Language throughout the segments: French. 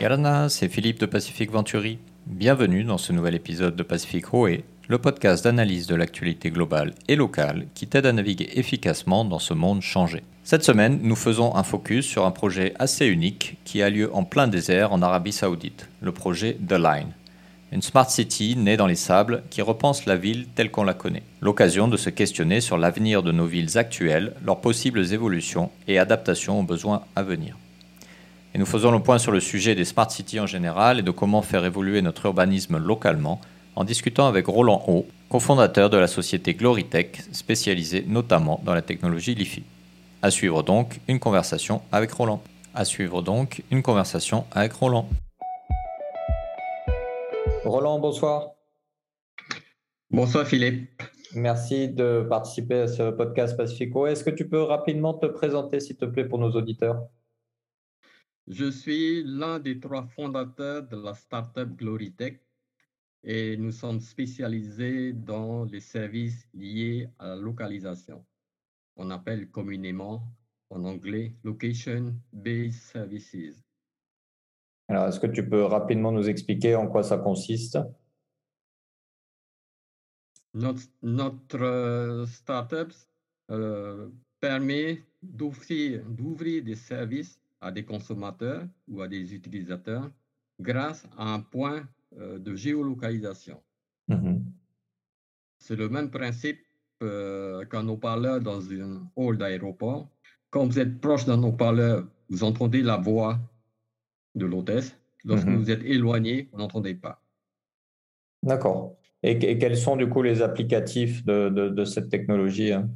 Yarana, c'est Philippe de Pacific Venturi. Bienvenue dans ce nouvel épisode de Pacific Roé, le podcast d'analyse de l'actualité globale et locale qui t'aide à naviguer efficacement dans ce monde changé. Cette semaine, nous faisons un focus sur un projet assez unique qui a lieu en plein désert en Arabie Saoudite, le projet The Line. Une smart city née dans les sables qui repense la ville telle qu'on la connaît. L'occasion de se questionner sur l'avenir de nos villes actuelles, leurs possibles évolutions et adaptations aux besoins à venir. Et nous faisons le point sur le sujet des smart cities en général et de comment faire évoluer notre urbanisme localement en discutant avec Roland Haut, cofondateur de la société Glorytech, spécialisée notamment dans la technologie LiFi. À suivre donc une conversation avec Roland. À suivre donc une conversation avec Roland. Roland, bonsoir. Bonsoir Philippe. Merci de participer à ce podcast Pacifico. Est-ce que tu peux rapidement te présenter, s'il te plaît, pour nos auditeurs? Je suis l'un des trois fondateurs de la startup Glorytech et nous sommes spécialisés dans les services liés à la localisation. On appelle communément en anglais Location Based Services. Alors, est-ce que tu peux rapidement nous expliquer en quoi ça consiste? Notre, notre euh, startup euh, permet d'offrir, d'ouvrir des services à des consommateurs ou à des utilisateurs grâce à un point euh, de géolocalisation. Mhm. C'est le même principe qu'un haut-parleur dans un hall d'aéroport. Quand vous êtes proche d'un haut-parleur, vous entendez la voix de l'hôtesse. Lorsque mhm. vous êtes éloigné, vous n'entendez pas. D'accord. Et, quels sont du coup les applicatifs de, cette technologie hein?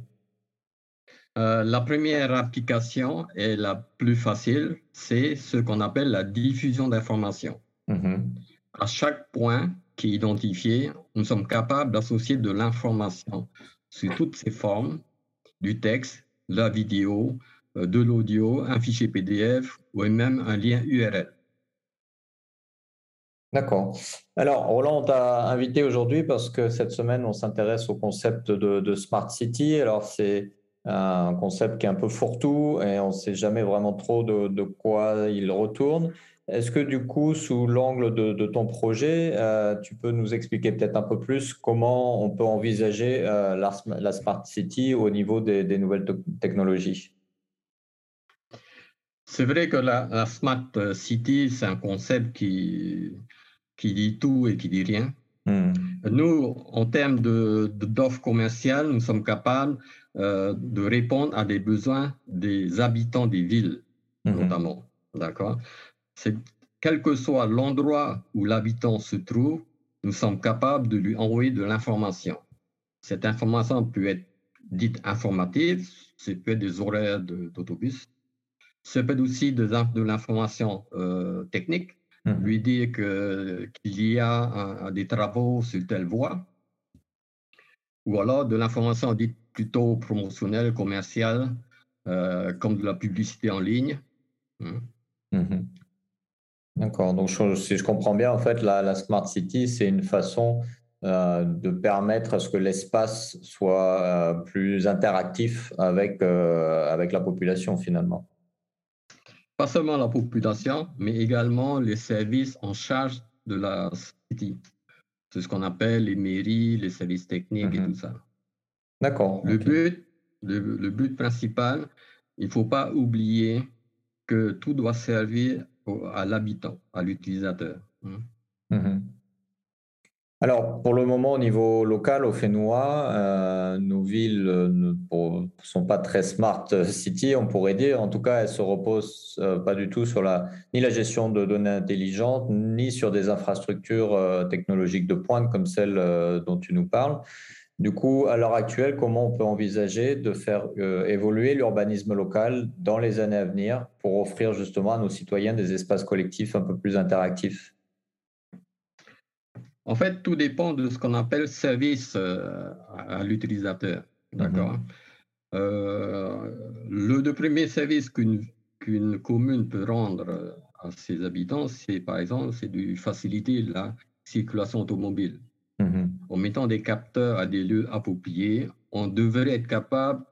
Euh, La première application et la plus facile, c'est ce qu'on appelle la diffusion d'informations. Mhm. À chaque point qui est identifié, nous sommes capables d'associer de l'information sous toutes ses formes, du texte, la vidéo, euh, de l'audio, un fichier PDF ou même un lien URL. D'accord. Alors, Roland, on t'a invité aujourd'hui parce que cette semaine, on s'intéresse au concept de, Smart City. Alors, c'est un concept qui est un peu fourre-tout et on ne sait jamais vraiment trop de, quoi il retourne. Est-ce que du coup, sous l'angle de, ton projet, euh, tu peux nous expliquer peut-être un peu plus comment on peut envisager euh, la, Smart City au niveau des nouvelles technologies? C'est vrai que la, Smart City, c'est un concept qui, qui dit tout et qui dit rien. Hmm. Nous, en termes d'offres de, commerciales, nous sommes capables euh, de répondre à des besoins des habitants des villes, hmm. notamment. D'accord? Quel que soit l'endroit où l'habitant se trouve, nous sommes capables de lui envoyer de l'information. Cette information peut être dite informative, c'est peut être des horaires d'autobus, ça peut être aussi de, de l'information euh, technique, mmh. lui dire qu'il y a des travaux sur telle voie, ou alors de l'information dite plutôt promotionnelle, commerciale, euh, comme de la publicité en ligne. Mmh. Mmh. D'accord. Donc, si je comprends bien, en fait, la, Smart City, c'est une façon euh, de permettre à ce que l'espace soit plus interactif avec, avec la population, finalement pas seulement la population, mais également les services en charge de la city. C'est ce qu'on appelle les mairies, les services techniques et mhm. tout ça. D'accord. Le, but, le, but principal, il ne faut pas oublier que tout doit servir à l'habitant, à l'utilisateur. Hein. Mhm. Alors, pour le moment, au niveau local, au Fénois, euh, nos villes ne sont pas très smart city, on pourrait dire. En tout cas, elles se reposent euh, pas du tout sur la, ni la gestion de données intelligentes, ni sur des infrastructures euh, technologiques de pointe comme celles dont tu nous parles. Du coup, à l'heure actuelle, comment on peut envisager de faire évoluer l'urbanisme local dans les années à venir pour offrir justement à nos citoyens des espaces collectifs un peu plus interactifs? En fait, tout dépend de ce qu'on appelle service euh, à l'utilisateur. Mhm. D'accord euh, Le premier service qu'une commune peut rendre à ses habitants, c'est par exemple, c'est de faciliter la circulation automobile. Mhm. En mettant des capteurs à des lieux appropriés, on devrait être capable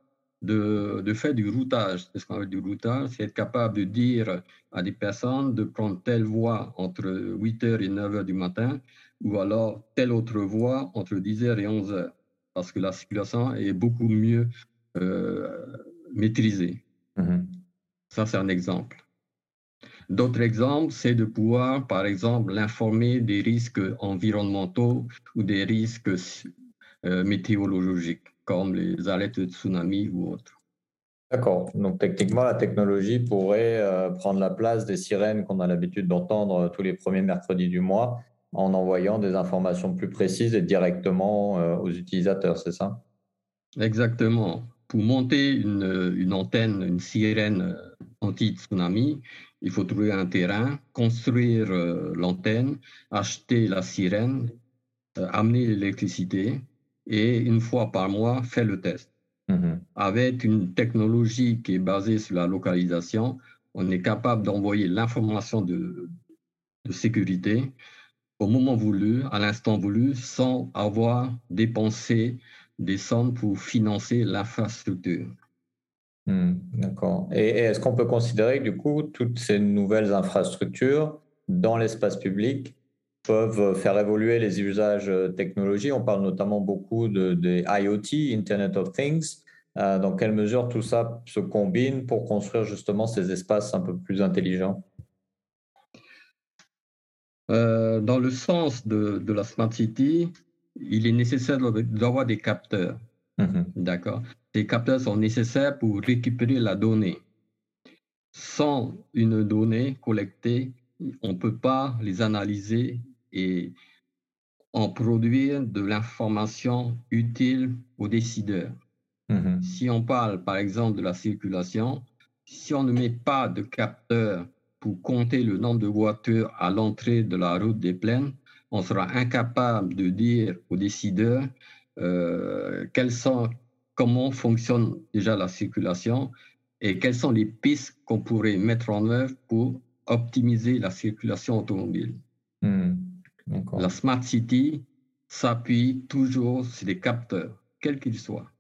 de, de faire du routage. C'est ce qu'on appelle du routage, c'est être capable de dire à des personnes de prendre telle voie entre 8h et 9h du matin, ou alors telle autre voie entre 10h et 11h, parce que la circulation est beaucoup mieux euh, maîtrisée. Mm-hmm. Ça, c'est un exemple. D'autres exemples, c'est de pouvoir, par exemple, l'informer des risques environnementaux ou des risques euh, météorologiques, comme les alertes de tsunami ou autres. D'accord. Donc techniquement, la technologie pourrait euh, prendre la place des sirènes qu'on a l'habitude d'entendre euh, tous les premiers mercredis du mois en envoyant des informations plus précises et directement aux utilisateurs, c'est ça? Exactement. Pour monter une, une antenne, une sirène anti-tsunami, il faut trouver un terrain, construire euh, l'antenne, acheter la sirène, euh, amener l'électricité et une fois par mois faire le test. Mm-hmm. Avec une technologie qui est basée sur la localisation, on est capable d'envoyer l'information de, de sécurité au moment voulu, à l'instant voulu, sans avoir dépensé des sommes pour financer l'infrastructure. Hmm, d'accord. Et, est-ce qu'on peut considérer que du coup, toutes ces nouvelles infrastructures dans l'espace public peuvent faire évoluer les usages euh, technologiques? On parle notamment beaucoup de, IoT, Internet of Things. Euh, dans quelle mesure tout ça se combine pour construire justement ces espaces un peu plus intelligents? Euh, Dans le sens de, la Smart City, il est nécessaire d'avoir des capteurs. Mm-hmm. D'accord ces capteurs sont nécessaires pour récupérer la donnée. Sans une donnée collectée, on ne peut pas les analyser et en produire de l'information utile aux décideurs. Mm-hmm. Si on parle par exemple de la circulation, si on ne met pas de capteurs pour compter le nombre de voitures à l'entrée de la route des plaines, on sera incapable de dire aux décideurs quels sont comment fonctionne déjà la circulation et quelles sont les pistes qu'on pourrait mettre en œuvre pour optimiser la circulation automobile? Hmm, la Smart City s'appuie toujours sur des capteurs, quels qu'ils soient.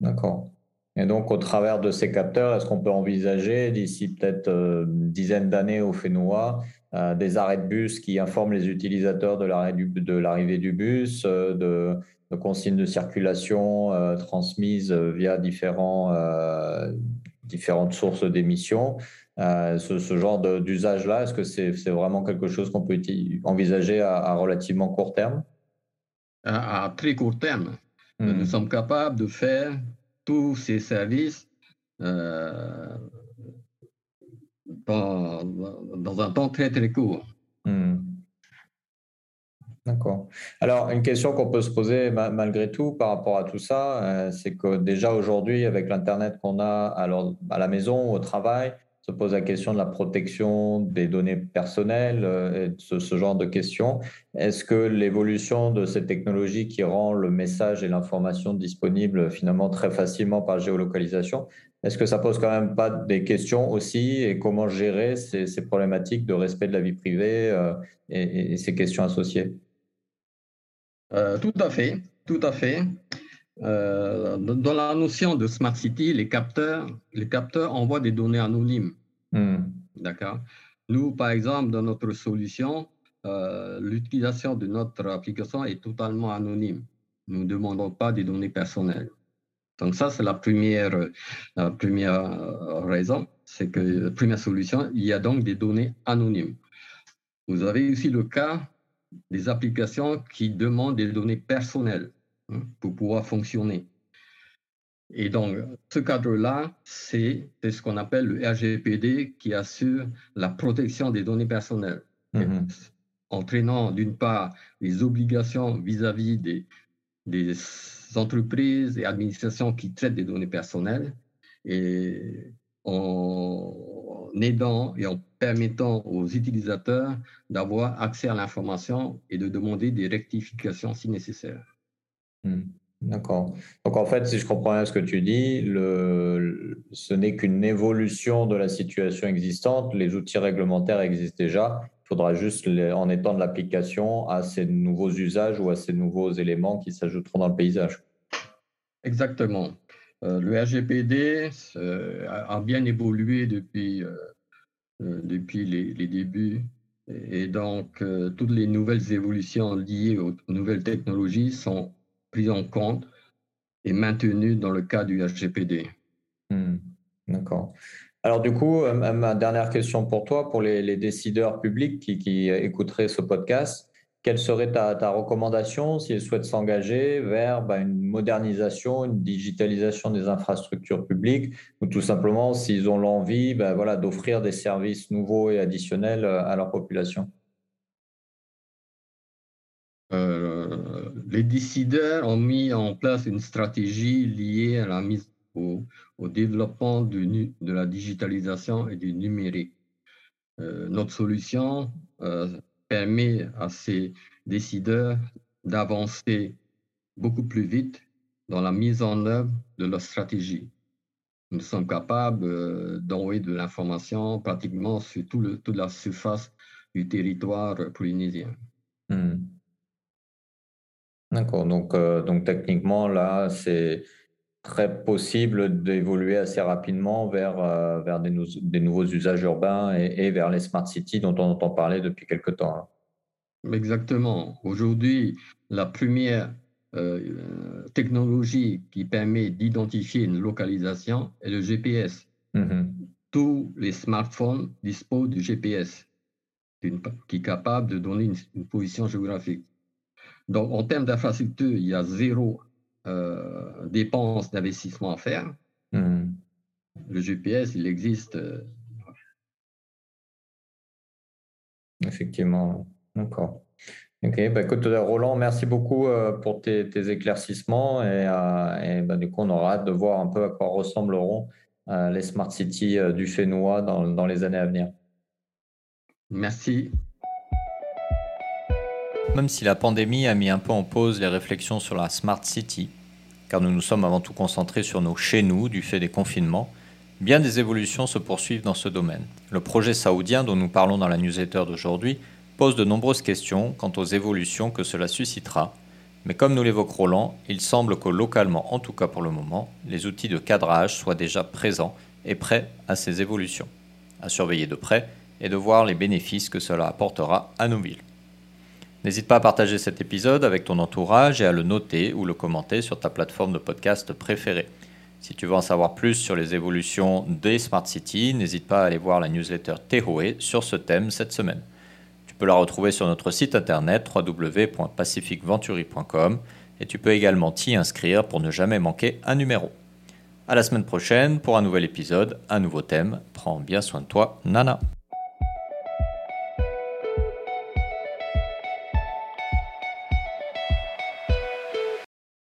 D'accord. Et donc, au travers de ces capteurs, est-ce qu'on peut envisager d'ici peut-être euh, une dizaine d'années au Fénois euh, des arrêts de bus qui informent les utilisateurs de l'arrivée du, bus, euh, de, de consignes de circulation euh, transmises via différents, différentes sources d'émissions. Ce, ce, genre d'usage-là, est-ce que c'est vraiment quelque chose qu'on peut envisager à, relativement court terme? À, très court terme. Hmm. Nous sommes capables de faire tous ces services dans, un temps très très court. Hmm. D'accord. Alors, une question qu'on peut se poser malgré tout par rapport à tout ça, euh, c'est que déjà aujourd'hui, avec l'Internet qu'on a à la maison, au travail, se pose la question de la protection des données personnelles euh, et ce, ce, genre de questions. Est-ce que l'évolution de ces technologies qui rend le message et l'information disponible finalement très facilement par géolocalisation, est-ce que ça pose quand même pas des questions aussi et comment gérer ces, ces problématiques de respect de la vie privée euh, et, et ces questions associées? Euh, tout à fait, tout à fait. Euh, dans la notion de smart city, les capteurs, les capteurs envoient des données anonymes. Hmm. D'accord? Nous, par exemple, dans notre solution, l'utilisation de notre application est totalement anonyme. Nous ne demandons pas des données personnelles. Donc ça, c'est la première, la première raison, c'est que la première solution, il y a donc des données anonymes. Vous avez aussi le cas des applications qui demandent des données personnelles hein, pour pouvoir fonctionner. Et donc, ce cadre-là, c'est ce qu'on appelle le RGPD qui assure la protection des données personnelles, mm-hmm. entraînant d'une part les obligations vis-à-vis des, des entreprises et administrations qui traitent des données personnelles et en aidant et en permettant aux utilisateurs d'avoir accès à l'information et de demander des rectifications si nécessaire. Hmm. D'accord. Donc en fait, si je comprends bien ce que tu dis, ce n'est qu'une évolution de la situation existante. Les outils réglementaires existent déjà. Il faudra juste en étendre l'application à ces nouveaux usages ou à ces nouveaux éléments qui s'ajouteront dans le paysage. Exactement. le RGPD a bien évolué depuis, depuis les, les, débuts et donc toutes les nouvelles évolutions liées aux nouvelles technologies sont prises en compte et maintenues dans le cas du RGPD. Hmm. D'accord. Alors du coup, euh, ma dernière question pour toi, pour les, décideurs publics qui, écouteraient ce podcast, quelle serait ta, recommandation s'ils souhaitent s'engager vers bah, une modernisation, une digitalisation des infrastructures publiques, ou tout simplement s'ils ont l'envie bah, voilà, d'offrir des services nouveaux et additionnels euh, à leur population? Euh, Les décideurs ont mis en place une stratégie liée à la mise au, développement de la digitalisation et du numérique. Euh, notre solution euh, permet à ces décideurs d'avancer beaucoup plus vite dans la mise en œuvre de leur stratégie. Nous sommes capables euh, d'envoyer de l'information pratiquement sur toute la surface du territoire polynésien. Hmm. D'accord, donc, donc techniquement, là, c'est très possible d'évoluer assez rapidement vers, euh, vers des, des, nouveaux usages urbains et, vers les smart cities dont on entend parler depuis quelque temps. Hein. Exactement. Aujourd'hui, la première euh, technologie qui permet d'identifier une localisation est le GPS. Mm-hmm. Tous les smartphones disposent du GPS qui est capable de donner une, une position géographique. Donc, en termes d'infrastructure, il y a zéro euh, dépenses d'investissement à faire. Hmm. Le GPS, il existe. Euh, Effectivement, d'accord. Ok, bah écoute, Roland, merci beaucoup euh, pour tes, éclaircissements et, bah, du coup, on aura hâte de voir un peu à quoi ressembleront les smart cities du Fénois dans, dans les années à venir. Merci. Même si la pandémie a mis un peu en pause les réflexions sur la Smart City, car nous nous sommes avant tout concentrés sur nos chez nous du fait des confinements, bien des évolutions se poursuivent dans ce domaine. Le projet saoudien dont nous parlons dans la newsletter d'aujourd'hui pose de nombreuses questions quant aux évolutions que cela suscitera, mais comme nous l'évoque Roland, il semble que localement, en tout cas pour le moment, les outils de cadrage soient déjà présents et prêts à ces évolutions. À surveiller de près et de voir les bénéfices que cela apportera à nos villes. N'hésite pas à partager cet épisode avec ton entourage et à le noter ou le commenter sur ta plateforme de podcast préférée. Si tu veux en savoir plus sur les évolutions des Smart Cities, n'hésite pas à aller voir la newsletter Tehoe sur ce thème cette semaine. Tu peux la retrouver sur notre site internet www.pacificventuri.com et tu peux également t'y inscrire pour ne jamais manquer un numéro. À la semaine prochaine pour un nouvel épisode, un nouveau thème. Prends bien soin de toi, Nana.